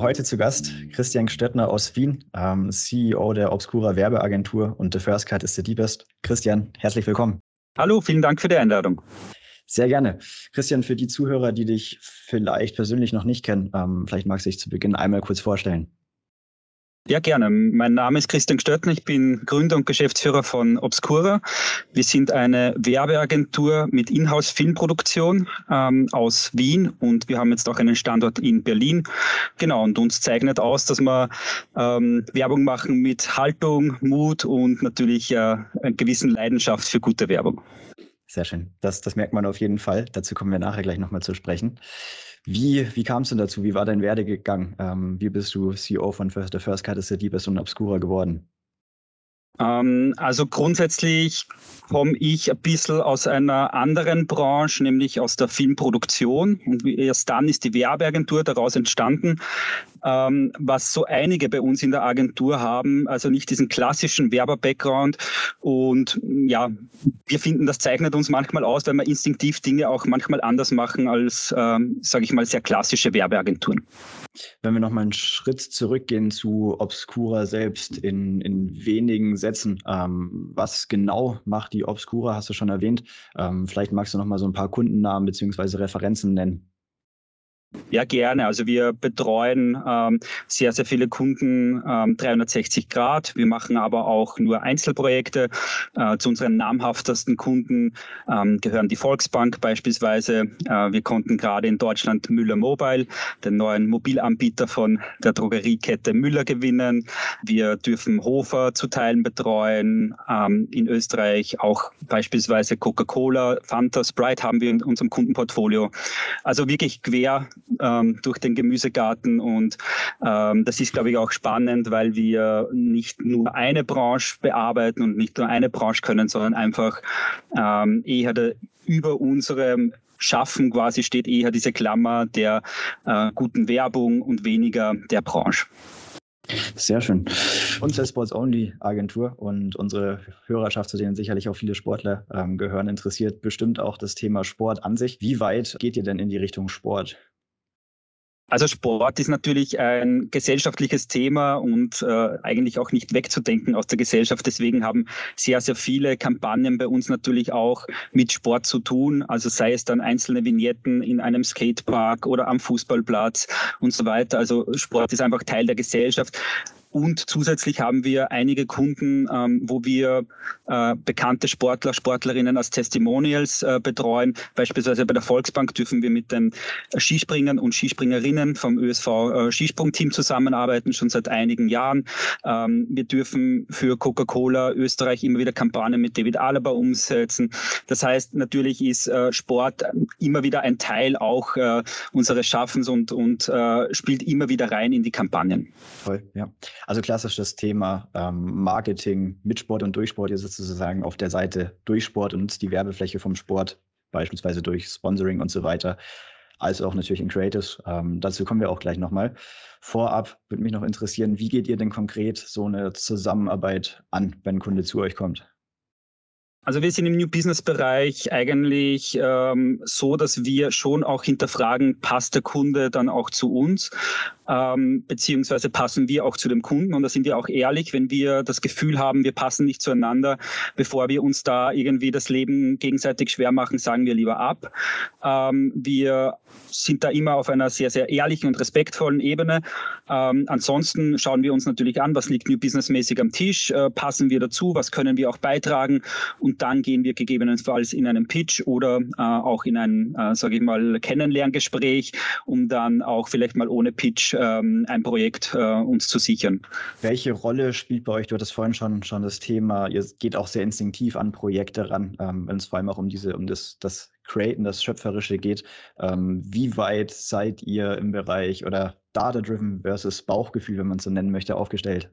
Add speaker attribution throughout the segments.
Speaker 1: Heute zu Gast Christian Stöttner aus Wien, ähm, CEO der Obscura Werbeagentur und The First Cut is the Deepest. Christian, herzlich willkommen.
Speaker 2: Hallo, vielen Dank für die Einladung.
Speaker 1: Sehr gerne. Christian, für die Zuhörer, die dich vielleicht persönlich noch nicht kennen, ähm, vielleicht magst du dich zu Beginn einmal kurz vorstellen.
Speaker 2: Ja, gerne. Mein Name ist Christian Stöttner. Ich bin Gründer und Geschäftsführer von Obscura. Wir sind eine Werbeagentur mit Inhouse-Filmproduktion ähm, aus Wien und wir haben jetzt auch einen Standort in Berlin. Genau, und uns zeichnet aus, dass wir ähm, Werbung machen mit Haltung, Mut und natürlich äh, einer gewissen Leidenschaft für gute Werbung.
Speaker 1: Sehr schön. Das, das merkt man auf jeden Fall. Dazu kommen wir nachher gleich nochmal zu sprechen. Wie, wie kam es denn dazu? Wie war dein Werdegang? Ähm, wie bist du CEO von First, der First Cut is the Deepest und Obscura geworden?
Speaker 2: Ähm, also grundsätzlich komme ich ein bisschen aus einer anderen Branche, nämlich aus der Filmproduktion. Und erst dann ist die Werbeagentur daraus entstanden ähm, was so einige bei uns in der Agentur haben, also nicht diesen klassischen Werber-Background. Und ja, wir finden, das zeichnet uns manchmal aus, weil wir instinktiv Dinge auch manchmal anders machen als, ähm, sage ich mal, sehr klassische Werbeagenturen.
Speaker 1: Wenn wir nochmal einen Schritt zurückgehen zu Obscura selbst in, in wenigen Sätzen, ähm, was genau macht die Obscura, hast du schon erwähnt. Ähm, vielleicht magst du nochmal so ein paar Kundennamen bzw. Referenzen nennen.
Speaker 2: Ja, gerne. Also wir betreuen ähm, sehr, sehr viele Kunden ähm, 360 Grad. Wir machen aber auch nur Einzelprojekte. Äh, zu unseren namhaftesten Kunden ähm, gehören die Volksbank beispielsweise. Äh, wir konnten gerade in Deutschland Müller Mobile, den neuen Mobilanbieter von der Drogeriekette Müller gewinnen. Wir dürfen Hofer zu Teilen betreuen. Ähm, in Österreich auch beispielsweise Coca-Cola, Fanta, Sprite haben wir in unserem Kundenportfolio. Also wirklich quer ähm, durch den Gemüsegarten. Und ähm, das ist, glaube ich, auch spannend, weil wir nicht nur eine Branche bearbeiten und nicht nur eine Branche können, sondern einfach ähm, eher der, über unserem Schaffen quasi steht eher diese Klammer der äh, guten Werbung und weniger der Branche.
Speaker 1: Sehr schön. Unsere Sports-Only-Agentur und unsere Hörerschaft, zu denen sicherlich auch viele Sportler ähm, gehören, interessiert bestimmt auch das Thema Sport an sich. Wie weit geht ihr denn in die Richtung Sport?
Speaker 2: Also Sport ist natürlich ein gesellschaftliches Thema und äh, eigentlich auch nicht wegzudenken aus der Gesellschaft. Deswegen haben sehr, sehr viele Kampagnen bei uns natürlich auch mit Sport zu tun. Also sei es dann einzelne Vignetten in einem Skatepark oder am Fußballplatz und so weiter. Also Sport ist einfach Teil der Gesellschaft. Und zusätzlich haben wir einige Kunden, ähm, wo wir äh, bekannte Sportler, Sportlerinnen als Testimonials äh, betreuen. Beispielsweise bei der Volksbank dürfen wir mit den Skispringern und Skispringerinnen vom ÖSV äh, Skisprungteam zusammenarbeiten, schon seit einigen Jahren. Ähm, wir dürfen für Coca-Cola Österreich immer wieder Kampagnen mit David Alaba umsetzen. Das heißt, natürlich ist äh, Sport immer wieder ein Teil auch äh, unseres Schaffens und, und äh, spielt immer wieder rein in die Kampagnen.
Speaker 1: Toll, ja. Also klassisch das Thema ähm, Marketing mit Sport und durch Sport, ihr sitzt sozusagen auf der Seite durch Sport und die Werbefläche vom Sport, beispielsweise durch Sponsoring und so weiter, als auch natürlich in Creatives. Ähm, dazu kommen wir auch gleich nochmal. Vorab würde mich noch interessieren, wie geht ihr denn konkret so eine Zusammenarbeit an, wenn ein Kunde zu euch kommt?
Speaker 2: Also wir sind im New Business Bereich eigentlich ähm, so, dass wir schon auch hinterfragen, passt der Kunde dann auch zu uns, ähm, beziehungsweise passen wir auch zu dem Kunden. Und da sind wir auch ehrlich, wenn wir das Gefühl haben, wir passen nicht zueinander, bevor wir uns da irgendwie das Leben gegenseitig schwer machen, sagen wir lieber ab. Ähm, wir sind da immer auf einer sehr, sehr ehrlichen und respektvollen Ebene. Ähm, ansonsten schauen wir uns natürlich an, was liegt New Business mäßig am Tisch, äh, passen wir dazu, was können wir auch beitragen und dann gehen wir gegebenenfalls in einen Pitch oder äh, auch in ein, äh, sage ich mal, Kennenlerngespräch, um dann auch vielleicht mal ohne Pitch ähm, ein Projekt äh, uns zu sichern.
Speaker 1: Welche Rolle spielt bei euch, du hattest vorhin schon, schon das Thema, ihr geht auch sehr instinktiv an Projekte ran, ähm, wenn es vor allem auch um diese, um das, das Createn, das Schöpferische geht. Ähm, wie weit seid ihr im Bereich oder Data-Driven versus Bauchgefühl, wenn man es so nennen möchte, aufgestellt?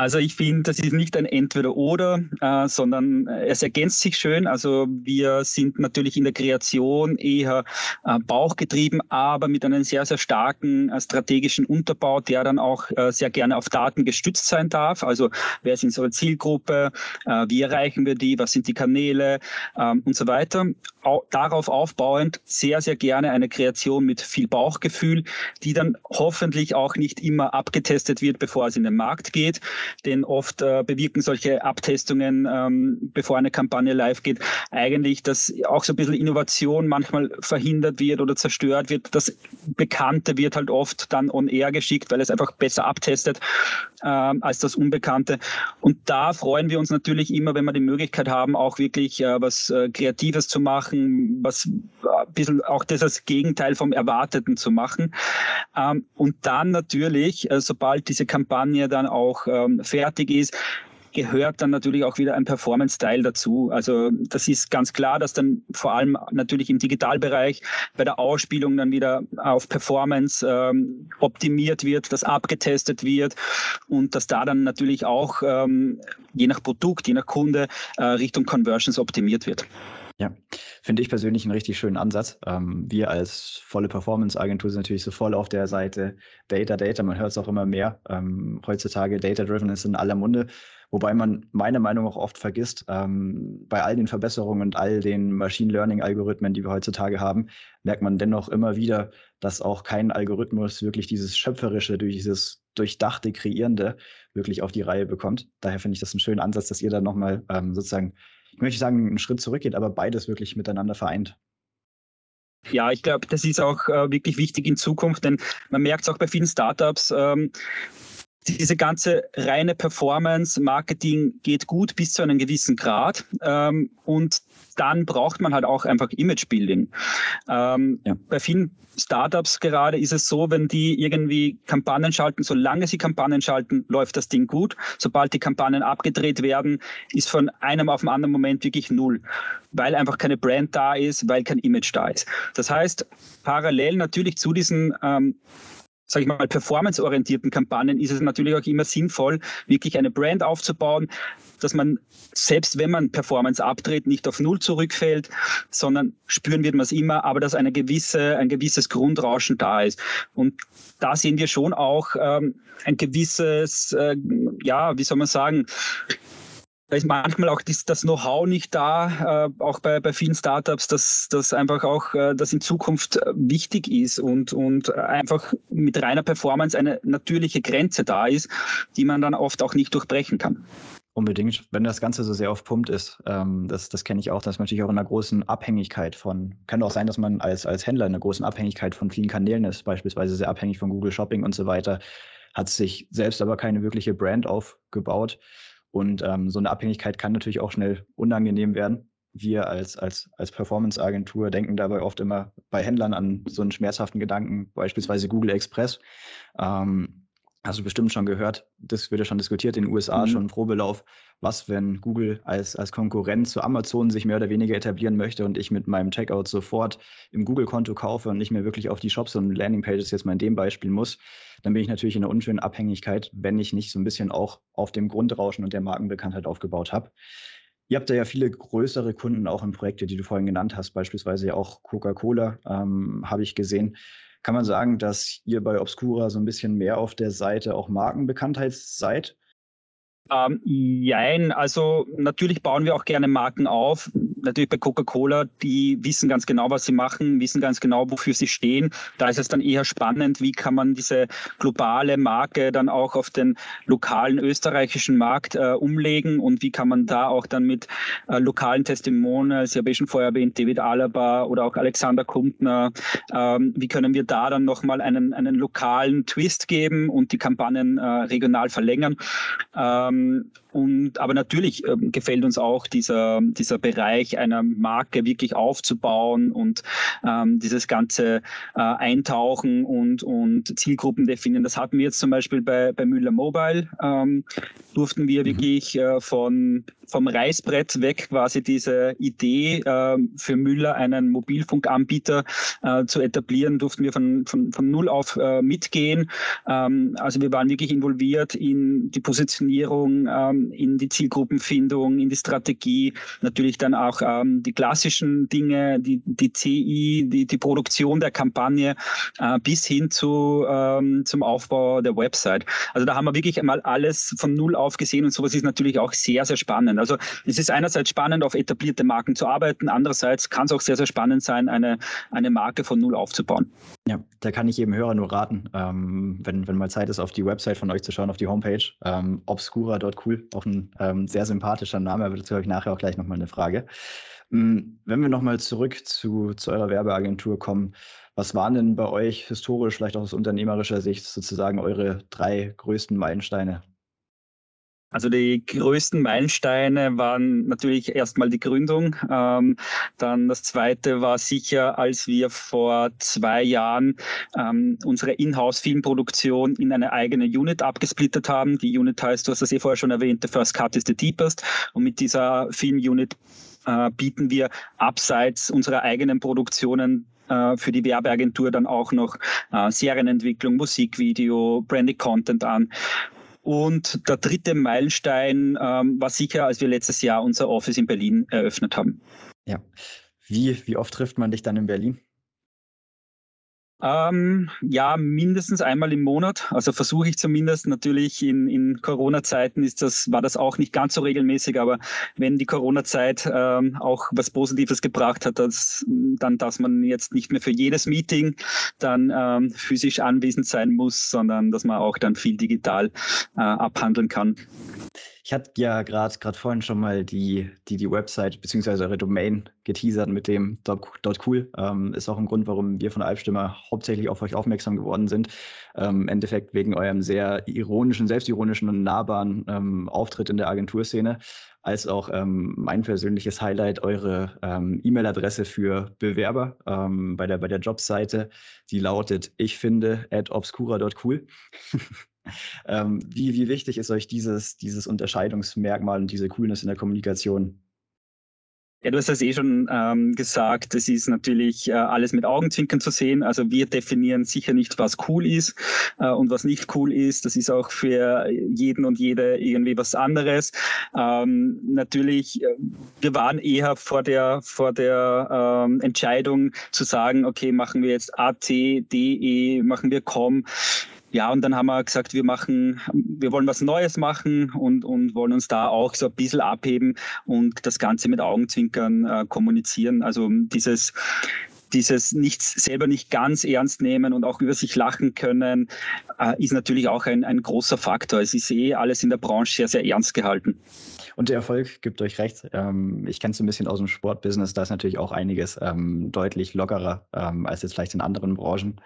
Speaker 2: Also ich finde, das ist nicht ein Entweder-Oder, äh, sondern es ergänzt sich schön. Also wir sind natürlich in der Kreation eher äh, bauchgetrieben, aber mit einem sehr, sehr starken äh, strategischen Unterbau, der dann auch äh, sehr gerne auf Daten gestützt sein darf. Also wer ist unsere Zielgruppe, äh, wie erreichen wir die, was sind die Kanäle ähm, und so weiter. Au darauf aufbauend sehr, sehr gerne eine Kreation mit viel Bauchgefühl, die dann hoffentlich auch nicht immer abgetestet wird, bevor es in den Markt geht denn oft äh, bewirken solche Abtestungen, ähm, bevor eine Kampagne live geht, eigentlich, dass auch so ein bisschen Innovation manchmal verhindert wird oder zerstört wird. Das Bekannte wird halt oft dann on air geschickt, weil es einfach besser abtestet ähm, als das Unbekannte. Und da freuen wir uns natürlich immer, wenn wir die Möglichkeit haben, auch wirklich äh, was äh, Kreatives zu machen, was äh, ein bisschen auch das Gegenteil vom Erwarteten zu machen. Ähm, und dann natürlich, äh, sobald diese Kampagne dann auch ähm, fertig ist, gehört dann natürlich auch wieder ein Performance-Teil dazu. Also das ist ganz klar, dass dann vor allem natürlich im Digitalbereich bei der Ausspielung dann wieder auf Performance ähm, optimiert wird, dass abgetestet wird und dass da dann natürlich auch ähm, je nach Produkt, je nach Kunde äh, Richtung Conversions optimiert wird.
Speaker 1: Ja, finde ich persönlich einen richtig schönen Ansatz. Ähm, wir als volle Performance-Agentur sind natürlich so voll auf der Seite Data, Data. Man hört es auch immer mehr. Ähm, heutzutage Data-Driven ist in aller Munde. Wobei man meiner Meinung nach oft vergisst, ähm, bei all den Verbesserungen und all den Machine Learning-Algorithmen, die wir heutzutage haben, merkt man dennoch immer wieder, dass auch kein Algorithmus wirklich dieses Schöpferische, dieses durchdachte, Kreierende wirklich auf die Reihe bekommt. Daher finde ich das einen schönen Ansatz, dass ihr da nochmal ähm, sozusagen ich möchte sagen, einen Schritt zurückgeht, aber beides wirklich miteinander vereint.
Speaker 2: Ja, ich glaube, das ist auch äh, wirklich wichtig in Zukunft, denn man merkt es auch bei vielen Startups, ähm, diese ganze reine Performance-Marketing geht gut bis zu einem gewissen Grad. Ähm, und dann braucht man halt auch einfach Image-Building. Ähm, ja. Bei vielen Startups gerade ist es so, wenn die irgendwie Kampagnen schalten, solange sie Kampagnen schalten, läuft das Ding gut. Sobald die Kampagnen abgedreht werden, ist von einem auf den anderen Moment wirklich null, weil einfach keine Brand da ist, weil kein Image da ist. Das heißt, parallel natürlich zu diesen ähm, sage ich mal, performanceorientierten Kampagnen ist es natürlich auch immer sinnvoll, wirklich eine Brand aufzubauen, dass man selbst wenn man Performance abdreht, nicht auf Null zurückfällt, sondern spüren wird man es immer, aber dass eine gewisse, ein gewisses Grundrauschen da ist. Und da sehen wir schon auch ähm, ein gewisses, äh, ja, wie soll man sagen, da ist manchmal auch das, Know-how nicht da, äh, auch bei, bei vielen Startups, dass das einfach auch äh, das in Zukunft äh, wichtig ist und, und einfach mit reiner Performance eine natürliche Grenze da ist, die man dann oft auch nicht durchbrechen kann.
Speaker 1: Unbedingt, wenn das Ganze so sehr auf Pumpt ist, ähm, das, das kenne ich auch, dass man natürlich auch in einer großen Abhängigkeit von, kann auch sein, dass man als, als Händler in einer großen Abhängigkeit von vielen Kanälen ist, beispielsweise sehr abhängig von Google Shopping und so weiter, hat sich selbst aber keine wirkliche Brand aufgebaut und ähm, so eine Abhängigkeit kann natürlich auch schnell unangenehm werden. Wir als, als, als Performance-Agentur denken dabei oft immer bei Händlern an so einen schmerzhaften Gedanken, beispielsweise Google Express. Ähm, Hast du bestimmt schon gehört, das wird ja schon diskutiert in den USA, mhm. schon im Probelauf. Was, wenn Google als, als Konkurrent zu Amazon sich mehr oder weniger etablieren möchte und ich mit meinem Checkout sofort im Google-Konto kaufe und nicht mehr wirklich auf die Shops und Landingpages jetzt mal in dem Beispiel muss, dann bin ich natürlich in einer unschönen Abhängigkeit, wenn ich nicht so ein bisschen auch auf dem Grundrauschen und der Markenbekanntheit aufgebaut habe. Ihr habt ja viele größere Kunden auch in Projekte, die du vorhin genannt hast, beispielsweise ja auch Coca-Cola, ähm, habe ich gesehen. Kann man sagen, dass ihr bei Obscura so ein bisschen mehr auf der Seite auch Markenbekanntheit seid?
Speaker 2: Ähm, jein, also natürlich bauen wir auch gerne Marken auf. Natürlich bei Coca-Cola, die wissen ganz genau, was sie machen, wissen ganz genau, wofür sie stehen. Da ist es dann eher spannend, wie kann man diese globale Marke dann auch auf den lokalen österreichischen Markt äh, umlegen und wie kann man da auch dann mit äh, lokalen Testimonials, ich habe schon vorher erwähnt, David Alaba oder auch Alexander Kumpner, ähm, wie können wir da dann nochmal einen, einen lokalen Twist geben und die Kampagnen äh, regional verlängern. Ähm, ähm, und, aber natürlich ähm, gefällt uns auch dieser, dieser Bereich einer Marke wirklich aufzubauen und ähm, dieses ganze äh, Eintauchen und, und Zielgruppen definieren. Das hatten wir jetzt zum Beispiel bei, bei Müller Mobile. Ähm, durften wir mhm. wirklich äh, von vom Reißbrett weg quasi diese Idee äh, für Müller einen Mobilfunkanbieter äh, zu etablieren, durften wir von, von, von null auf äh, mitgehen. Ähm, also wir waren wirklich involviert in die Positionierung, ähm, in die Zielgruppenfindung, in die Strategie, natürlich dann auch ähm, die klassischen Dinge, die, die CI, die, die Produktion der Kampagne äh, bis hin zu, ähm, zum Aufbau der Website. Also da haben wir wirklich einmal alles von null auf gesehen und sowas ist natürlich auch sehr, sehr spannend. Also es ist einerseits spannend, auf etablierte Marken zu arbeiten, andererseits kann es auch sehr, sehr spannend sein, eine, eine Marke von null aufzubauen.
Speaker 1: Ja, da kann ich jedem Hörer nur raten, ähm, wenn, wenn mal Zeit ist, auf die Website von euch zu schauen, auf die Homepage. Ähm, obscura.cool, auch ein ähm, sehr sympathischer Name, aber dazu habe ich nachher auch gleich nochmal eine Frage. Ähm, wenn wir nochmal zurück zu, zu eurer Werbeagentur kommen, was waren denn bei euch historisch, vielleicht auch aus unternehmerischer Sicht, sozusagen eure drei größten Meilensteine?
Speaker 2: Also die größten Meilensteine waren natürlich erstmal die Gründung. Ähm, dann das zweite war sicher, als wir vor zwei Jahren ähm, unsere Inhouse-Filmproduktion in eine eigene Unit abgesplittert haben. Die Unit heißt, du hast das eh vorher schon erwähnt, The First Cut is the Deepest. Und mit dieser Film-Unit äh, bieten wir abseits unserer eigenen Produktionen äh, für die Werbeagentur dann auch noch äh, Serienentwicklung, Musikvideo, Branded Content an. Und der dritte Meilenstein ähm, war sicher, als wir letztes Jahr unser Office in Berlin eröffnet haben.
Speaker 1: Ja. Wie, wie oft trifft man dich dann in Berlin?
Speaker 2: Ähm, ja, mindestens einmal im Monat. Also versuche ich zumindest. Natürlich in, in Corona-Zeiten ist das, war das auch nicht ganz so regelmäßig, aber wenn die Corona-Zeit ähm, auch was Positives gebracht hat, dass, dann, dass man jetzt nicht mehr für jedes Meeting dann ähm, physisch anwesend sein muss, sondern dass man auch dann viel digital äh, abhandeln kann.
Speaker 1: Ich hatte ja gerade vorhin schon mal die, die, die Website bzw. eure Domain geteasert mit dem .cool. Ähm, ist auch ein Grund, warum wir von Albstimmer hauptsächlich auf euch aufmerksam geworden sind. Ähm, Im Endeffekt wegen eurem sehr ironischen, selbstironischen und nahbaren ähm, Auftritt in der Agenturszene, als auch ähm, mein persönliches Highlight, eure ähm, E-Mail-Adresse für Bewerber ähm, bei, der, bei der Jobseite. Die lautet ich finde at obscura.cool. Ähm, wie, wie wichtig ist euch dieses, dieses Unterscheidungsmerkmal und diese Coolness in der Kommunikation?
Speaker 2: Ja, du hast das eh schon ähm, gesagt. Es ist natürlich äh, alles mit Augenzwinkern zu sehen. Also wir definieren sicher nicht, was cool ist äh, und was nicht cool ist. Das ist auch für jeden und jede irgendwie was anderes. Ähm, natürlich, äh, wir waren eher vor der vor der ähm, Entscheidung zu sagen, okay, machen wir jetzt AT, DE, machen wir COM ja, und dann haben wir gesagt, wir machen, wir wollen was Neues machen und, und wollen uns da auch so ein bisschen abheben und das Ganze mit Augenzwinkern äh, kommunizieren. Also dieses, dieses nichts selber nicht ganz ernst nehmen und auch über sich lachen können, äh, ist natürlich auch ein, ein großer Faktor. Es ist eh alles in der Branche sehr, sehr ernst gehalten.
Speaker 1: Und der Erfolg gibt euch recht. Ähm, ich kenne es ein bisschen aus dem Sportbusiness, da ist natürlich auch einiges ähm, deutlich lockerer ähm, als jetzt vielleicht in anderen Branchen.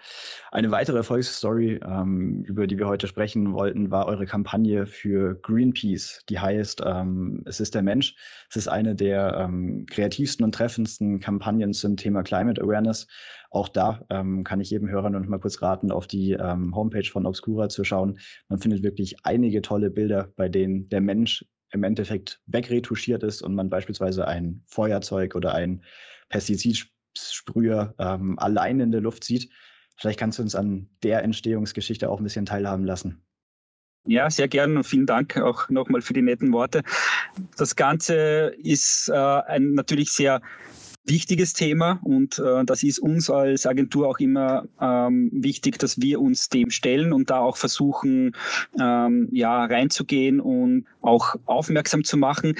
Speaker 1: Eine weitere Erfolgsstory, ähm, über die wir heute sprechen wollten, war eure Kampagne für Greenpeace. Die heißt ähm, Es ist der Mensch. Es ist eine der ähm, kreativsten und treffendsten Kampagnen zum Thema Climate Awareness. Auch da kann ich jedem Hörer noch mal kurz raten, auf die Homepage von Obscura zu schauen. Man findet wirklich einige tolle Bilder, bei denen der Mensch im Endeffekt wegretuschiert ist und man beispielsweise ein Feuerzeug oder ein Pestizidsprüher ähm, allein in der Luft sieht. Vielleicht kannst du uns an der Entstehungsgeschichte auch ein bisschen teilhaben lassen.
Speaker 2: Ja, sehr gern und vielen Dank auch nochmal für die netten Worte. Das Ganze ist äh, ein natürlich sehr wichtiges Thema und äh, das ist uns als Agentur auch immer ähm, wichtig, dass wir uns dem stellen und da auch versuchen, ähm, ja, reinzugehen und auch aufmerksam zu machen.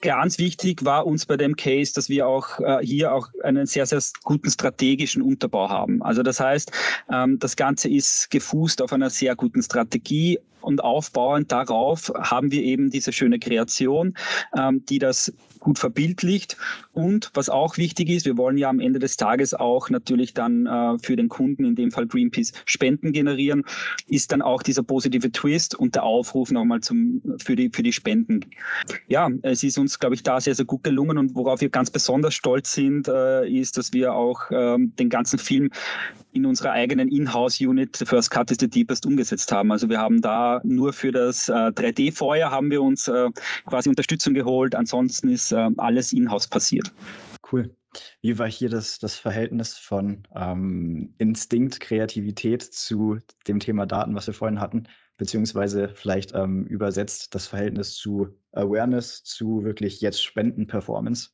Speaker 2: Ganz wichtig war uns bei dem Case, dass wir auch äh, hier auch einen sehr, sehr guten strategischen Unterbau haben. Also das heißt, ähm, das Ganze ist gefußt auf einer sehr guten Strategie und aufbauend darauf haben wir eben diese schöne Kreation, ähm, die das gut verbildlicht. Und was auch wichtig ist, wir wollen ja am Ende des Tages auch natürlich dann äh, für den Kunden, in dem Fall Greenpeace, Spenden generieren, ist dann auch dieser positive Twist und der Aufruf nochmal zum, für, die, für die Spenden. Ja, es ist uns, glaube ich, da sehr, sehr gut gelungen und worauf wir ganz besonders stolz sind, äh, ist, dass wir auch ähm, den ganzen Film in unserer eigenen Inhouse-Unit, First Cut is the Deepest, umgesetzt haben. Also wir haben da nur für das äh, 3D-Feuer haben wir uns äh, quasi Unterstützung geholt. Ansonsten ist äh, alles in-house passiert.
Speaker 1: Cool. Wie war hier das, das Verhältnis von ähm, Instinkt, Kreativität zu dem Thema Daten, was wir vorhin hatten, beziehungsweise vielleicht ähm, übersetzt das Verhältnis zu Awareness, zu wirklich jetzt Spenden-Performance?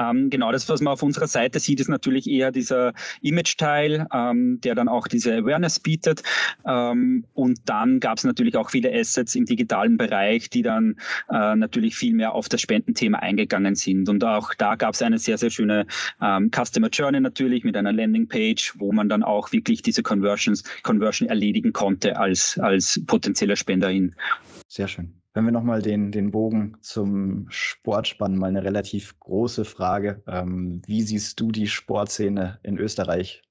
Speaker 2: Ähm, genau das, was man auf unserer Seite sieht, ist natürlich eher dieser Image-Teil, ähm, der dann auch diese Awareness bietet. Ähm, und dann gab es natürlich auch viele Assets im digitalen Bereich, die dann äh, natürlich viel mehr auf das Spendenthema eingegangen sind. Und auch da gab es eine sehr, sehr schöne ähm, Customer Journey natürlich mit einer Landingpage, wo man dann auch wirklich diese Conversions, Conversion erledigen konnte als, als potenzieller Spenderin.
Speaker 1: Sehr schön. Wenn wir nochmal den, den Bogen zum Sport spannen, mal eine relativ große Frage. Ähm, wie siehst du die Sportszene in Österreich?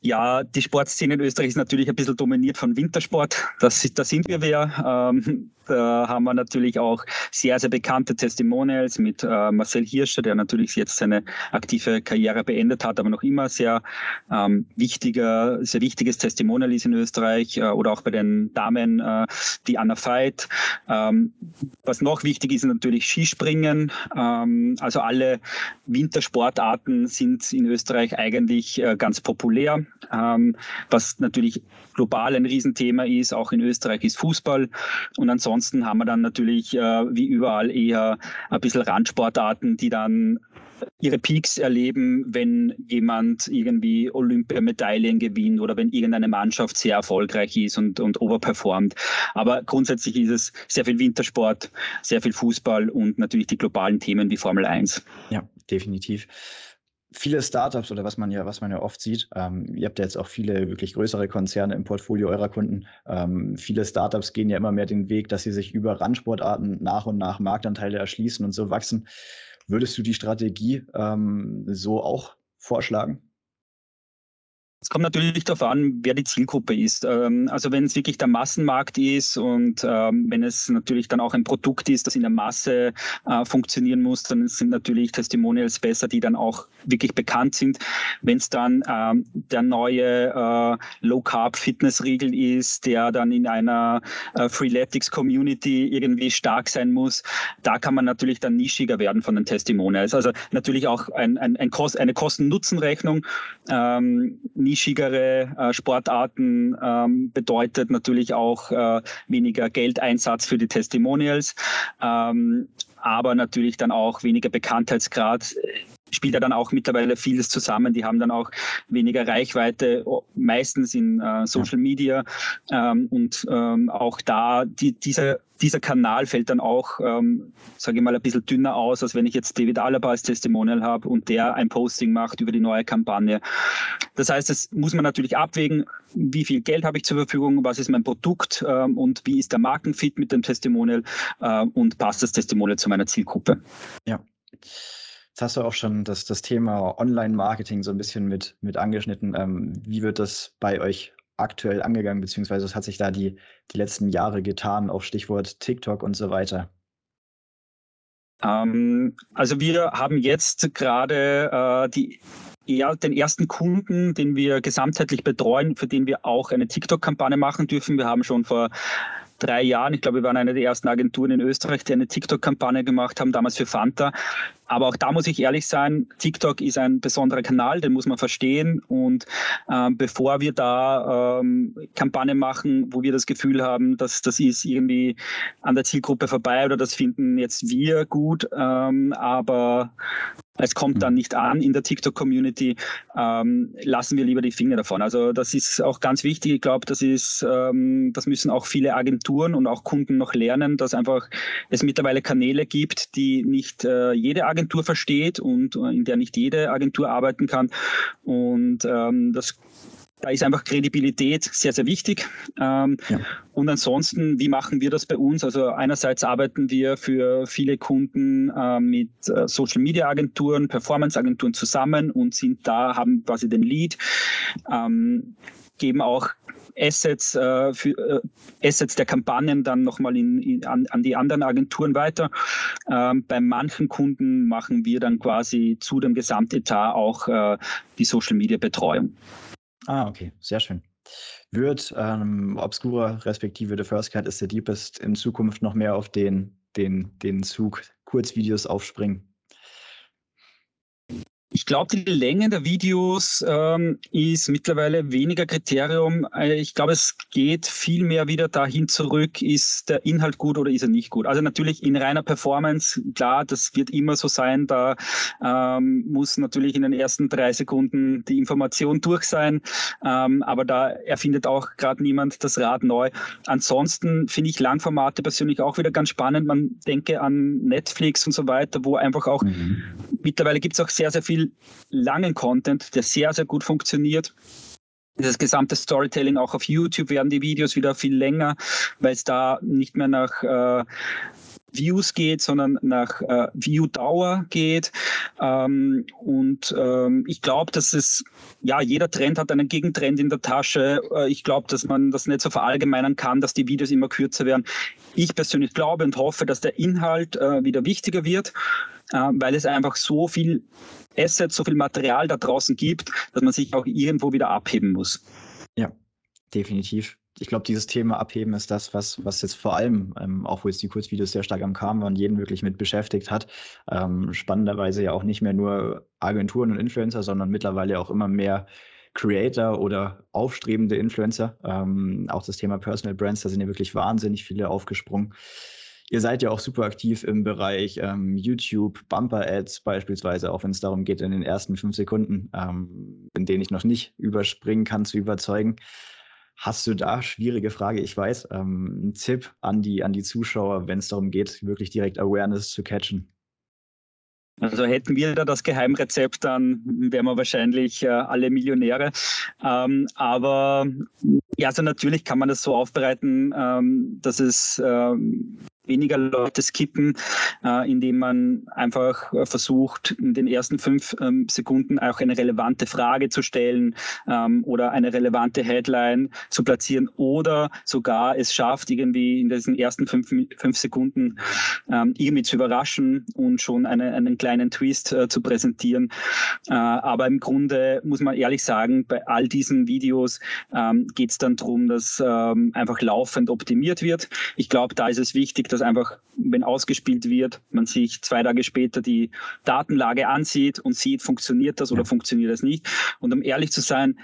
Speaker 2: Ja, die Sportszene in Österreich ist natürlich ein bisschen dominiert von Wintersport. Das, da sind wir wer. Ähm, da haben wir natürlich auch sehr, sehr bekannte Testimonials mit äh, Marcel Hirscher, der natürlich jetzt seine aktive Karriere beendet hat, aber noch immer sehr ähm, wichtiger, sehr wichtiges Testimonial ist in Österreich äh, oder auch bei den Damen, äh, die Anna Veit. Ähm, was noch wichtig ist, natürlich Skispringen. Ähm, also alle Wintersportarten sind in Österreich eigentlich äh, ganz populär. Ähm, was natürlich global ein Riesenthema ist, auch in Österreich ist Fußball. Und ansonsten haben wir dann natürlich äh, wie überall eher ein bisschen Randsportarten, die dann ihre Peaks erleben, wenn jemand irgendwie Olympiamedaillen gewinnt oder wenn irgendeine Mannschaft sehr erfolgreich ist und, und overperformt. Aber grundsätzlich ist es sehr viel Wintersport, sehr viel Fußball und natürlich die globalen Themen wie Formel 1.
Speaker 1: Ja, definitiv viele Startups oder was man ja, was man ja oft sieht, ähm, ihr habt ja jetzt auch viele wirklich größere Konzerne im Portfolio eurer Kunden. Ähm, viele Startups gehen ja immer mehr den Weg, dass sie sich über Randsportarten nach und nach Marktanteile erschließen und so wachsen. Würdest du die Strategie ähm, so auch vorschlagen?
Speaker 2: Es kommt natürlich darauf an, wer die Zielgruppe ist. Ähm, also wenn es wirklich der Massenmarkt ist und ähm, wenn es natürlich dann auch ein Produkt ist, das in der Masse äh, funktionieren muss, dann sind natürlich Testimonials besser, die dann auch wirklich bekannt sind. Wenn es dann ähm, der neue äh, Low-Carb-Fitness-Riegel ist, der dann in einer äh, Freeletics-Community irgendwie stark sein muss, da kann man natürlich dann nischiger werden von den Testimonials. Also natürlich auch ein, ein, ein Kost, eine Kosten-Nutzen-Rechnung nischigere äh, Sportarten ähm, bedeutet natürlich auch äh, weniger Geldeinsatz für die Testimonials, ähm, aber natürlich dann auch weniger Bekanntheitsgrad spielt ja dann auch mittlerweile vieles zusammen. Die haben dann auch weniger Reichweite, meistens in äh, Social Media. Ähm, und ähm, auch da, die, dieser, dieser Kanal fällt dann auch, ähm, sage ich mal, ein bisschen dünner aus, als wenn ich jetzt David Alaba als Testimonial habe und der ein Posting macht über die neue Kampagne. Das heißt, das muss man natürlich abwägen, wie viel Geld habe ich zur Verfügung, was ist mein Produkt ähm, und wie ist der Markenfit mit dem Testimonial äh, und passt das Testimonial zu meiner Zielgruppe.
Speaker 1: Ja. Jetzt hast du auch schon das, das Thema Online-Marketing so ein bisschen mit, mit angeschnitten. Ähm, wie wird das bei euch aktuell angegangen, beziehungsweise was hat sich da die, die letzten Jahre getan, auf Stichwort TikTok und so weiter?
Speaker 2: Ähm, also wir haben jetzt gerade äh, die ja, den ersten Kunden, den wir gesamtheitlich betreuen, für den wir auch eine TikTok-Kampagne machen dürfen. Wir haben schon vor drei Jahren. Ich glaube, wir waren eine der ersten Agenturen in Österreich, die eine TikTok-Kampagne gemacht haben, damals für Fanta. Aber auch da muss ich ehrlich sein, TikTok ist ein besonderer Kanal, den muss man verstehen. Und äh, bevor wir da ähm, Kampagnen machen, wo wir das Gefühl haben, dass das ist irgendwie an der Zielgruppe vorbei oder das finden jetzt wir gut, ähm, aber es kommt dann nicht an in der TikTok-Community, ähm, lassen wir lieber die Finger davon. Also das ist auch ganz wichtig. Ich glaube, das ist, ähm, das müssen auch viele Agenturen und auch Kunden noch lernen, dass einfach es mittlerweile Kanäle gibt, die nicht äh, jede Agentur versteht und äh, in der nicht jede Agentur arbeiten kann. Und ähm, das da ist einfach Kredibilität sehr, sehr wichtig. Ähm, ja. Und ansonsten, wie machen wir das bei uns? Also einerseits arbeiten wir für viele Kunden äh, mit äh, Social Media Agenturen, Performance Agenturen zusammen und sind da, haben quasi den Lead, ähm, geben auch Assets, äh, für, äh, Assets der Kampagnen dann nochmal in, in, an, an die anderen Agenturen weiter. Ähm, bei manchen Kunden machen wir dann quasi zu dem Gesamtetat auch äh, die Social Media Betreuung.
Speaker 1: Ah, okay, sehr schön. Wird ähm, Obscura respektive The First Cut is the Deepest in Zukunft noch mehr auf den, den, den Zug Kurzvideos aufspringen?
Speaker 2: Ich glaube, die Länge der Videos ähm, ist mittlerweile weniger Kriterium. Äh, ich glaube, es geht viel mehr wieder dahin zurück, ist der Inhalt gut oder ist er nicht gut. Also natürlich in reiner Performance, klar, das wird immer so sein. Da ähm, muss natürlich in den ersten drei Sekunden die Information durch sein. Ähm, aber da erfindet auch gerade niemand das Rad neu. Ansonsten finde ich Langformate persönlich auch wieder ganz spannend. Man denke an Netflix und so weiter, wo einfach auch mhm. mittlerweile gibt es auch sehr, sehr viel langen Content, der sehr, sehr gut funktioniert. Das gesamte Storytelling auch auf YouTube werden die Videos wieder viel länger, weil es da nicht mehr nach äh, Views geht, sondern nach äh, View-Dauer geht. Ähm, und ähm, ich glaube, dass es, ja, jeder Trend hat einen Gegentrend in der Tasche. Äh, ich glaube, dass man das nicht so verallgemeinern kann, dass die Videos immer kürzer werden. Ich persönlich glaube und hoffe, dass der Inhalt äh, wieder wichtiger wird, weil es einfach so viel Assets, so viel Material da draußen gibt, dass man sich auch irgendwo wieder abheben muss.
Speaker 1: Ja, definitiv. Ich glaube, dieses Thema Abheben ist das, was, was jetzt vor allem, ähm, auch wo jetzt die Kurzvideos sehr stark am Kamen waren, jeden wirklich mit beschäftigt hat. Ähm, spannenderweise ja auch nicht mehr nur Agenturen und Influencer, sondern mittlerweile auch immer mehr Creator oder aufstrebende Influencer. Ähm, auch das Thema Personal Brands, da sind ja wirklich wahnsinnig viele aufgesprungen. Ihr seid ja auch super aktiv im Bereich ähm, YouTube, Bumper-Ads beispielsweise, auch wenn es darum geht, in den ersten fünf Sekunden, ähm, in denen ich noch nicht überspringen kann, zu überzeugen. Hast du da, schwierige Frage, ich weiß, ähm, einen Tipp an die, an die Zuschauer, wenn es darum geht, wirklich direkt Awareness zu catchen?
Speaker 2: Also hätten wir da das Geheimrezept, dann wären wir wahrscheinlich äh, alle Millionäre. Ähm, aber ja, also natürlich kann man das so aufbereiten, ähm, dass es ähm, weniger Leute skippen, äh, indem man einfach äh, versucht, in den ersten fünf ähm, Sekunden auch eine relevante Frage zu stellen ähm, oder eine relevante Headline zu platzieren oder sogar es schafft, irgendwie in diesen ersten fünf, fünf Sekunden ähm, irgendwie zu überraschen und schon eine, einen kleinen Twist äh, zu präsentieren. Aber im Grunde muss man ehrlich sagen, bei all diesen Videos geht es dann darum, dass einfach laufend optimiert wird. Ich glaube, da ist es wichtig, dass einfach, wenn ausgespielt wird, man sich zwei Tage später die Datenlage ansieht und sieht, funktioniert das oder funktioniert das nicht. Und um ehrlich zu sein,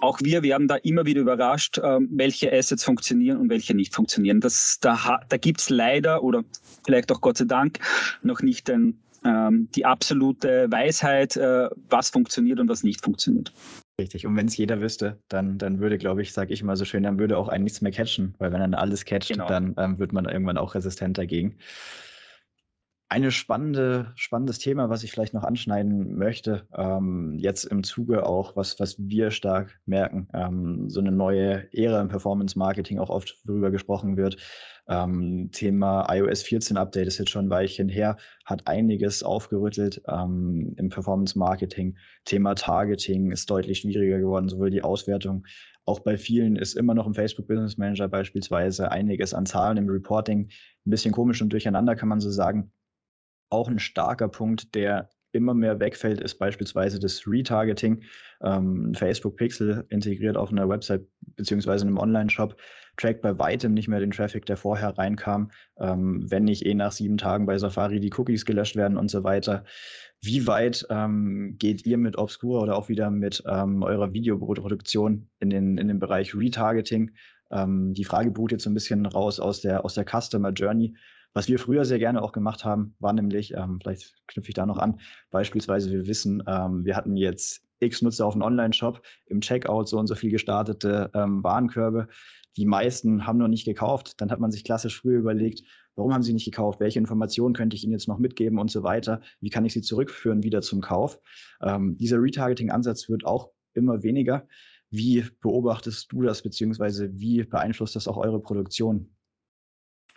Speaker 2: auch wir werden da immer wieder überrascht, ähm, welche Assets funktionieren und welche nicht funktionieren. Das, da da gibt es leider oder vielleicht auch Gott sei Dank noch nicht den, ähm, die absolute Weisheit, äh, was funktioniert und was nicht funktioniert.
Speaker 1: Richtig. Und wenn es jeder wüsste, dann, dann würde, glaube ich, sage ich immer so schön, dann würde auch ein nichts mehr catchen, weil wenn dann alles catcht, genau. dann ähm, wird man irgendwann auch resistent dagegen. Eine spannende, spannendes Thema, was ich vielleicht noch anschneiden möchte, ähm, jetzt im Zuge auch, was, was wir stark merken, ähm, so eine neue Ära im Performance Marketing auch oft darüber gesprochen wird, ähm, Thema iOS 14 Update ist jetzt schon ein Weilchen her, hat einiges aufgerüttelt ähm, im Performance Marketing. Thema Targeting ist deutlich schwieriger geworden, sowohl die Auswertung. Auch bei vielen ist immer noch im Facebook Business Manager beispielsweise einiges an Zahlen im Reporting. Ein bisschen komisch und durcheinander kann man so sagen. Auch ein starker Punkt, der immer mehr wegfällt, ist beispielsweise das Retargeting. Ähm, Facebook Pixel integriert auf einer Website beziehungsweise einem Online-Shop, trackt bei weitem nicht mehr den Traffic, der vorher reinkam, ähm, wenn nicht eh nach sieben Tagen bei Safari die Cookies gelöscht werden und so weiter. Wie weit ähm, geht ihr mit Obscura oder auch wieder mit ähm, eurer Videoproduktion in den, in den Bereich Retargeting? Ähm, die Frage beruht jetzt so ein bisschen raus aus der, aus der Customer Journey. Was wir früher sehr gerne auch gemacht haben, war nämlich, ähm, vielleicht knüpfe ich da noch an, beispielsweise wir wissen, ähm, wir hatten jetzt X Nutzer auf einen Online-Shop, im Checkout so und so viel gestartete ähm, Warenkörbe. Die meisten haben noch nicht gekauft. Dann hat man sich klassisch früher überlegt, warum haben sie nicht gekauft? Welche Informationen könnte ich ihnen jetzt noch mitgeben und so weiter? Wie kann ich sie zurückführen wieder zum Kauf? Ähm, dieser Retargeting-Ansatz wird auch immer weniger. Wie beobachtest du das, beziehungsweise wie beeinflusst das auch eure Produktion?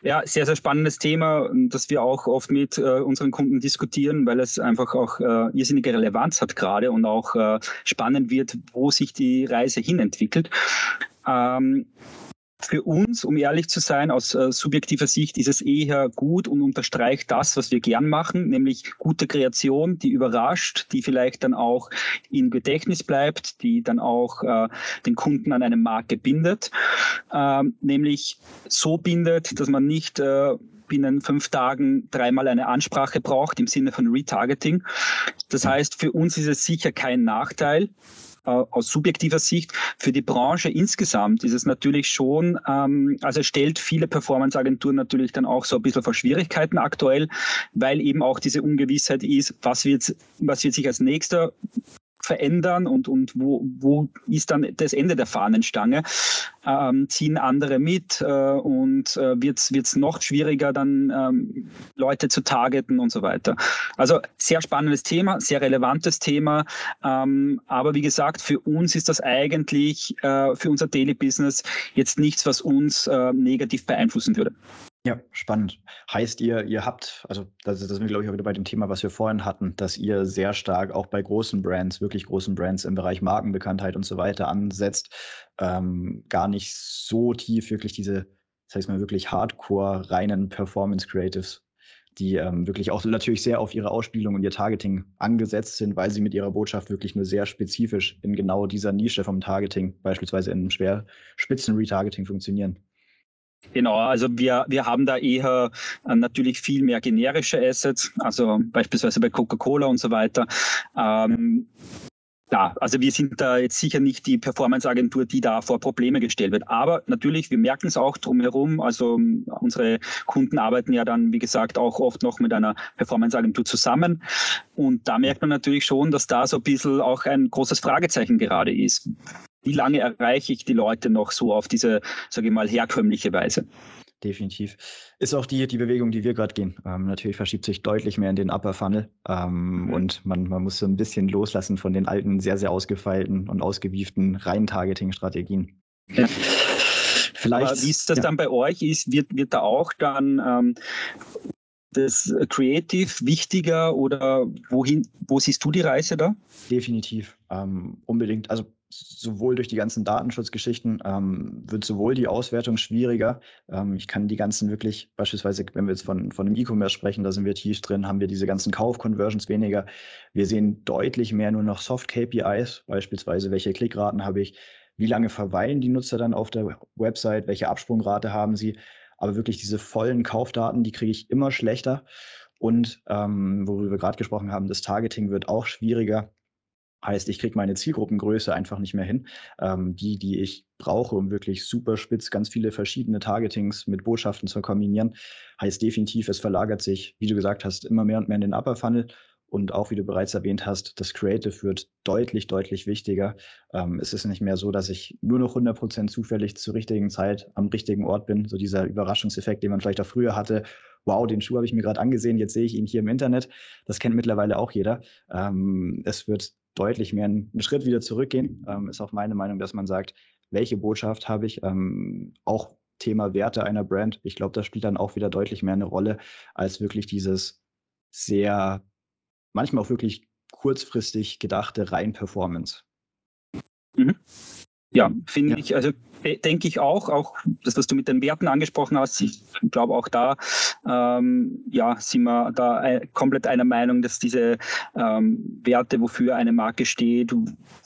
Speaker 2: Ja, sehr, sehr spannendes Thema, das wir auch oft mit äh, unseren Kunden diskutieren, weil es einfach auch äh, irrsinnige Relevanz hat gerade und auch äh, spannend wird, wo sich die Reise hin entwickelt. Ähm, für uns, um ehrlich zu sein, aus äh, subjektiver Sicht ist es eher gut und unterstreicht das, was wir gern machen, nämlich gute Kreation, die überrascht, die vielleicht dann auch im Gedächtnis bleibt, die dann auch äh, den Kunden an eine Marke bindet, ähm, nämlich so bindet, dass man nicht äh, binnen fünf Tagen dreimal eine Ansprache braucht im Sinne von Retargeting. Das heißt, für uns ist es sicher kein Nachteil, äh, aus subjektiver Sicht. Für die Branche insgesamt ist es natürlich schon, ähm, also stellt viele Performance-Agenturen natürlich dann auch so ein bisschen vor Schwierigkeiten aktuell, weil eben auch diese Ungewissheit ist, was wird, was wird sich als nächster verändern und, und wo, wo ist dann das Ende der Fahnenstange? Ähm, ziehen andere mit äh, und äh, wird es noch schwieriger, dann ähm, Leute zu targeten und so weiter. Also sehr spannendes Thema, sehr relevantes Thema. Ähm, aber wie gesagt, für uns ist das eigentlich äh, für unser Daily Business jetzt nichts, was uns äh, negativ beeinflussen würde.
Speaker 1: Ja, spannend. Heißt ihr, ihr habt, also das, das sind wir, glaube ich, auch wieder bei dem Thema, was wir vorhin hatten, dass ihr sehr stark auch bei großen Brands, wirklich großen Brands im Bereich Markenbekanntheit und so weiter ansetzt, ähm, gar nicht so tief wirklich diese, das heißt mal wirklich hardcore reinen Performance Creatives, die ähm, wirklich auch natürlich sehr auf ihre Ausspielung und ihr Targeting angesetzt sind, weil sie mit ihrer Botschaft wirklich nur sehr spezifisch in genau dieser Nische vom Targeting, beispielsweise in einem schwer spitzen Retargeting funktionieren.
Speaker 2: Genau, also wir, wir haben da eher äh, natürlich viel mehr generische Assets, also beispielsweise bei Coca-Cola und so weiter. Ähm, ja, also wir sind da jetzt sicher nicht die Performance-Agentur, die da vor Probleme gestellt wird. Aber natürlich, wir merken es auch drumherum. Also unsere Kunden arbeiten ja dann, wie gesagt, auch oft noch mit einer Performance-Agentur zusammen. Und da merkt man natürlich schon, dass da so ein bisschen auch ein großes Fragezeichen gerade ist wie lange erreiche ich die Leute noch so auf diese, sage ich mal, herkömmliche Weise?
Speaker 1: Definitiv. Ist auch die, die Bewegung, die wir gerade gehen. Ähm, natürlich verschiebt sich deutlich mehr in den Upper Funnel ähm, mhm. und man, man muss so ein bisschen loslassen von den alten, sehr, sehr ausgefeilten und ausgewieften rein Targeting-Strategien. Ja.
Speaker 2: Vielleicht, Aber wie ist das ja. dann bei euch? Ist, wird, wird da auch dann ähm, das Creative wichtiger oder wohin, wo siehst du die Reise da?
Speaker 1: Definitiv, ähm, unbedingt. Also sowohl durch die ganzen Datenschutzgeschichten ähm, wird sowohl die Auswertung schwieriger. Ähm, ich kann die ganzen wirklich, beispielsweise, wenn wir jetzt von, von einem E-Commerce sprechen, da sind wir tief drin, haben wir diese ganzen Kauf-Conversions weniger. Wir sehen deutlich mehr nur noch Soft-KPIs, beispielsweise, welche Klickraten habe ich, wie lange verweilen die Nutzer dann auf der Website, welche Absprungrate haben sie. Aber wirklich diese vollen Kaufdaten, die kriege ich immer schlechter. Und ähm, worüber wir gerade gesprochen haben, das Targeting wird auch schwieriger. Heißt, ich kriege meine Zielgruppengröße einfach nicht mehr hin. Ähm, die, die ich brauche, um wirklich super spitz ganz viele verschiedene Targetings mit Botschaften zu kombinieren, heißt definitiv, es verlagert sich, wie du gesagt hast, immer mehr und mehr in den Upper Funnel. Und auch wie du bereits erwähnt hast, das Creative wird deutlich, deutlich wichtiger. Ähm, es ist nicht mehr so, dass ich nur noch 100% zufällig zur richtigen Zeit am richtigen Ort bin. So dieser Überraschungseffekt, den man vielleicht auch früher hatte. Wow, den Schuh habe ich mir gerade angesehen, jetzt sehe ich ihn hier im Internet. Das kennt mittlerweile auch jeder. Ähm, es wird deutlich mehr einen Schritt wieder zurückgehen, ähm, ist auch meine Meinung, dass man sagt, welche Botschaft habe ich, ähm, auch Thema Werte einer Brand. Ich glaube, das spielt dann auch wieder deutlich mehr eine Rolle als wirklich dieses sehr, manchmal auch wirklich kurzfristig gedachte rein Performance.
Speaker 2: Mhm. Ja, finde ja. ich, also denke ich auch, auch das, was du mit den Werten angesprochen hast, ich glaube auch da, ähm, ja, sind wir da komplett einer Meinung, dass diese ähm, Werte, wofür eine Marke steht,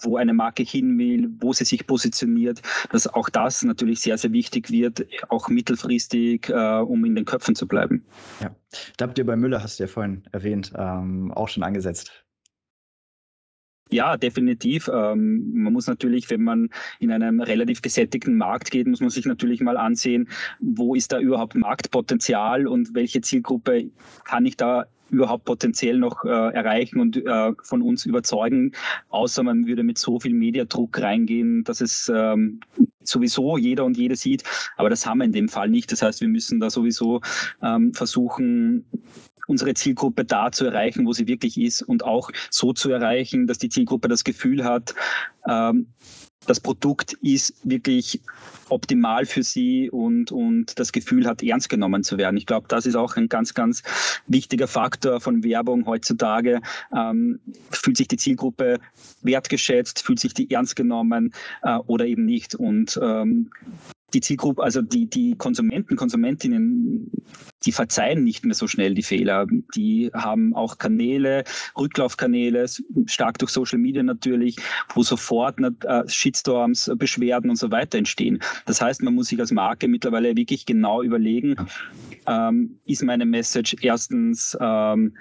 Speaker 2: wo eine Marke hin will, wo sie sich positioniert, dass auch das natürlich sehr, sehr wichtig wird, auch mittelfristig, äh, um in den Köpfen zu bleiben.
Speaker 1: Ja, da habt ihr bei Müller, hast du ja vorhin erwähnt, ähm, auch schon angesetzt.
Speaker 2: Ja, definitiv. Ähm, man muss natürlich, wenn man in einem relativ gesättigten Markt geht, muss man sich natürlich mal ansehen, wo ist da überhaupt Marktpotenzial und welche Zielgruppe kann ich da überhaupt potenziell noch äh, erreichen und äh, von uns überzeugen, außer man würde mit so viel Mediadruck reingehen, dass es ähm, sowieso jeder und jede sieht. Aber das haben wir in dem Fall nicht. Das heißt, wir müssen da sowieso ähm, versuchen, unsere Zielgruppe da zu erreichen, wo sie wirklich ist und auch so zu erreichen, dass die Zielgruppe das Gefühl hat, ähm, das Produkt ist wirklich optimal für sie und, und das Gefühl hat, ernst genommen zu werden. Ich glaube, das ist auch ein ganz, ganz wichtiger Faktor von Werbung heutzutage. Ähm, fühlt sich die Zielgruppe wertgeschätzt, fühlt sich die ernst genommen äh, oder eben nicht. Und ähm, die Zielgruppe, also die, die Konsumenten, Konsumentinnen, die verzeihen nicht mehr so schnell die Fehler. Die haben auch Kanäle, Rücklaufkanäle, stark durch Social Media natürlich, wo sofort äh, Shitstorms, Beschwerden und so weiter entstehen. Das heißt, man muss sich als Marke mittlerweile wirklich genau überlegen, ähm, ist meine Message erstens ähm,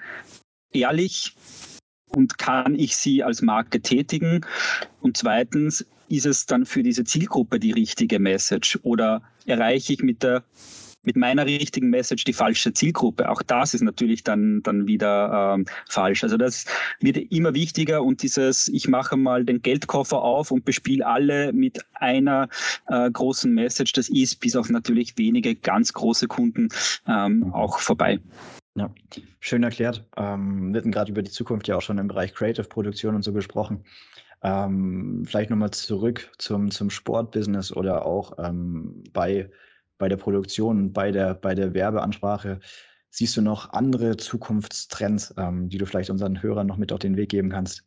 Speaker 2: ehrlich, und kann ich sie als Marke tätigen? Und zweitens, ist es dann für diese Zielgruppe die richtige Message oder erreiche ich mit der mit meiner richtigen Message die falsche Zielgruppe. Auch das ist natürlich dann, dann wieder ähm, falsch. Also das wird immer wichtiger und dieses, ich mache mal den Geldkoffer auf und bespiele alle mit einer äh, großen Message, das ist bis auf natürlich wenige ganz große Kunden ähm, auch vorbei.
Speaker 1: Ja, schön erklärt. Ähm, wir hatten gerade über die Zukunft ja auch schon im Bereich Creative-Produktion und so gesprochen. Ähm, vielleicht nochmal zurück zum, zum Sportbusiness oder auch ähm, bei, bei der Produktion, bei der, bei der Werbeansprache. Siehst du noch andere Zukunftstrends, ähm, die du vielleicht unseren Hörern noch mit auf den Weg geben kannst?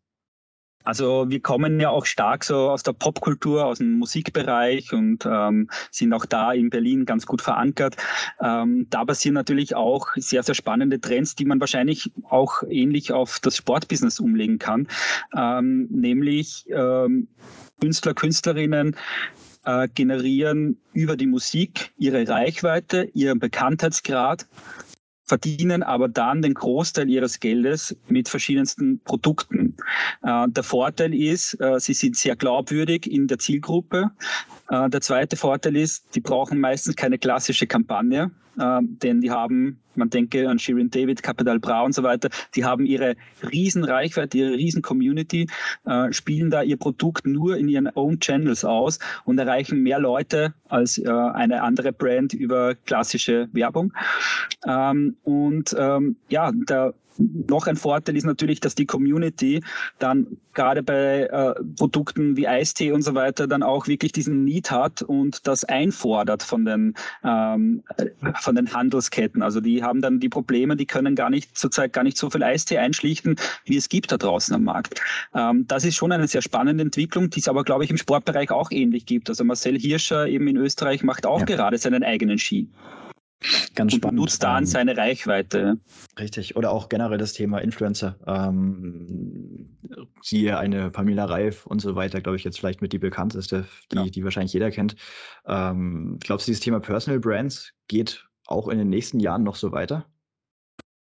Speaker 2: Also wir kommen ja auch stark so aus der Popkultur, aus dem Musikbereich und ähm, sind auch da in Berlin ganz gut verankert. Ähm, da passieren natürlich auch sehr, sehr spannende Trends, die man wahrscheinlich auch ähnlich auf das Sportbusiness umlegen kann. Ähm, nämlich ähm, Künstler, Künstlerinnen äh, generieren über die Musik ihre Reichweite, ihren Bekanntheitsgrad verdienen aber dann den Großteil ihres Geldes mit verschiedensten Produkten. Äh, der Vorteil ist, äh, sie sind sehr glaubwürdig in der Zielgruppe. Äh, der zweite Vorteil ist, die brauchen meistens keine klassische Kampagne, äh, denn die haben man denke an Shirin David, Capital Bra und so weiter, die haben ihre riesen Reichweite, ihre riesen Community, äh, spielen da ihr Produkt nur in ihren Own Channels aus und erreichen mehr Leute als äh, eine andere Brand über klassische Werbung. Ähm, und ähm, ja, der noch ein Vorteil ist natürlich, dass die Community dann gerade bei äh, Produkten wie Eistee und so weiter dann auch wirklich diesen Need hat und das einfordert von den, ähm, von den Handelsketten. Also die haben dann die Probleme, die können gar nicht zurzeit gar nicht so viel Eistee einschlichten, wie es gibt da draußen am Markt. Ähm, das ist schon eine sehr spannende Entwicklung, die es aber, glaube ich, im Sportbereich auch ähnlich gibt. Also Marcel Hirscher eben in Österreich macht auch ja. gerade seinen eigenen Ski. Ganz spannend. Und nutzt da an ähm, seine Reichweite.
Speaker 1: Richtig. Oder auch generell das Thema Influencer. Ähm, siehe eine Pamela Reif und so weiter, glaube ich, jetzt vielleicht mit die bekannteste, die, ja. die wahrscheinlich jeder kennt. Ähm, glaubst du, dieses Thema Personal Brands geht auch in den nächsten Jahren noch so weiter?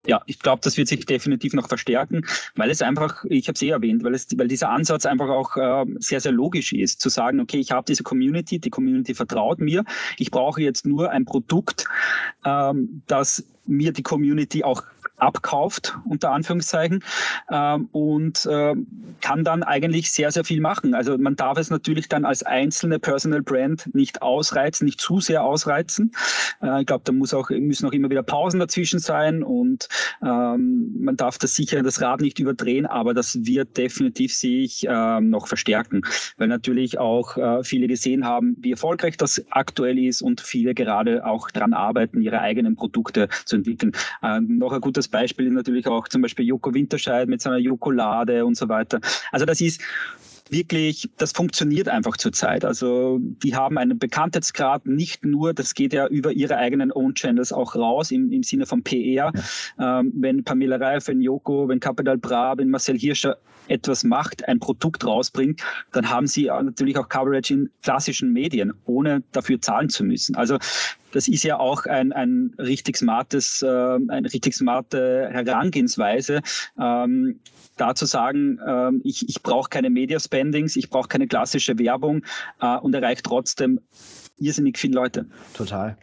Speaker 2: Ja, ich glaube, das wird sich definitiv noch verstärken, weil es einfach, ich habe es eh erwähnt, weil, es, weil dieser Ansatz einfach auch äh, sehr, sehr logisch ist, zu sagen, okay, ich habe diese Community, die Community vertraut mir, ich brauche jetzt nur ein Produkt, ähm, das mir die Community auch abkauft, unter Anführungszeichen, ähm, und äh, kann dann eigentlich sehr, sehr viel machen. Also man darf es natürlich dann als einzelne Personal Brand nicht ausreizen, nicht zu sehr ausreizen. Äh, ich glaube, da muss auch, müssen auch immer wieder Pausen dazwischen sein und ähm, man darf das sicher das Rad nicht überdrehen, aber das wird definitiv sich äh, noch verstärken, weil natürlich auch äh, viele gesehen haben, wie erfolgreich das aktuell ist und viele gerade auch daran arbeiten, ihre eigenen Produkte zu entwickeln. Äh, noch ein gutes Beispiel ist natürlich auch zum Beispiel Joko Winterscheid mit seiner Jokolade und so weiter. Also das ist wirklich, das funktioniert einfach zurzeit. Also die haben einen Bekanntheitsgrad nicht nur, das geht ja über ihre eigenen Own Channels auch raus im, im Sinne von PR. Ja. Ähm, wenn Pamela Reif, wenn Joko, wenn Capital Bra, wenn Marcel Hirscher etwas macht, ein Produkt rausbringt, dann haben sie natürlich auch Coverage in klassischen Medien, ohne dafür zahlen zu müssen. Also das ist ja auch ein, ein richtig smartes, äh, eine richtig smarte Herangehensweise. Ähm, da zu sagen, äh, ich, ich brauche keine Media Spendings, ich brauche keine klassische Werbung äh, und erreiche trotzdem irrsinnig viele Leute.
Speaker 1: Total.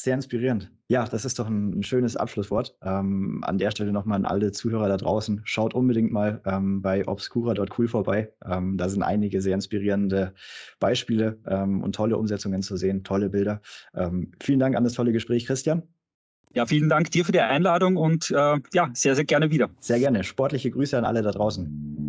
Speaker 1: Sehr inspirierend. Ja, das ist doch ein, ein schönes Abschlusswort. Ähm, an der Stelle nochmal an alle Zuhörer da draußen. Schaut unbedingt mal ähm, bei obscura.cool vorbei. Ähm, da sind einige sehr inspirierende Beispiele ähm, und tolle Umsetzungen zu sehen, tolle Bilder. Ähm, vielen Dank an das tolle Gespräch, Christian.
Speaker 2: Ja, vielen Dank dir für die Einladung und äh, ja, sehr, sehr gerne wieder.
Speaker 1: Sehr gerne. Sportliche Grüße an alle da draußen.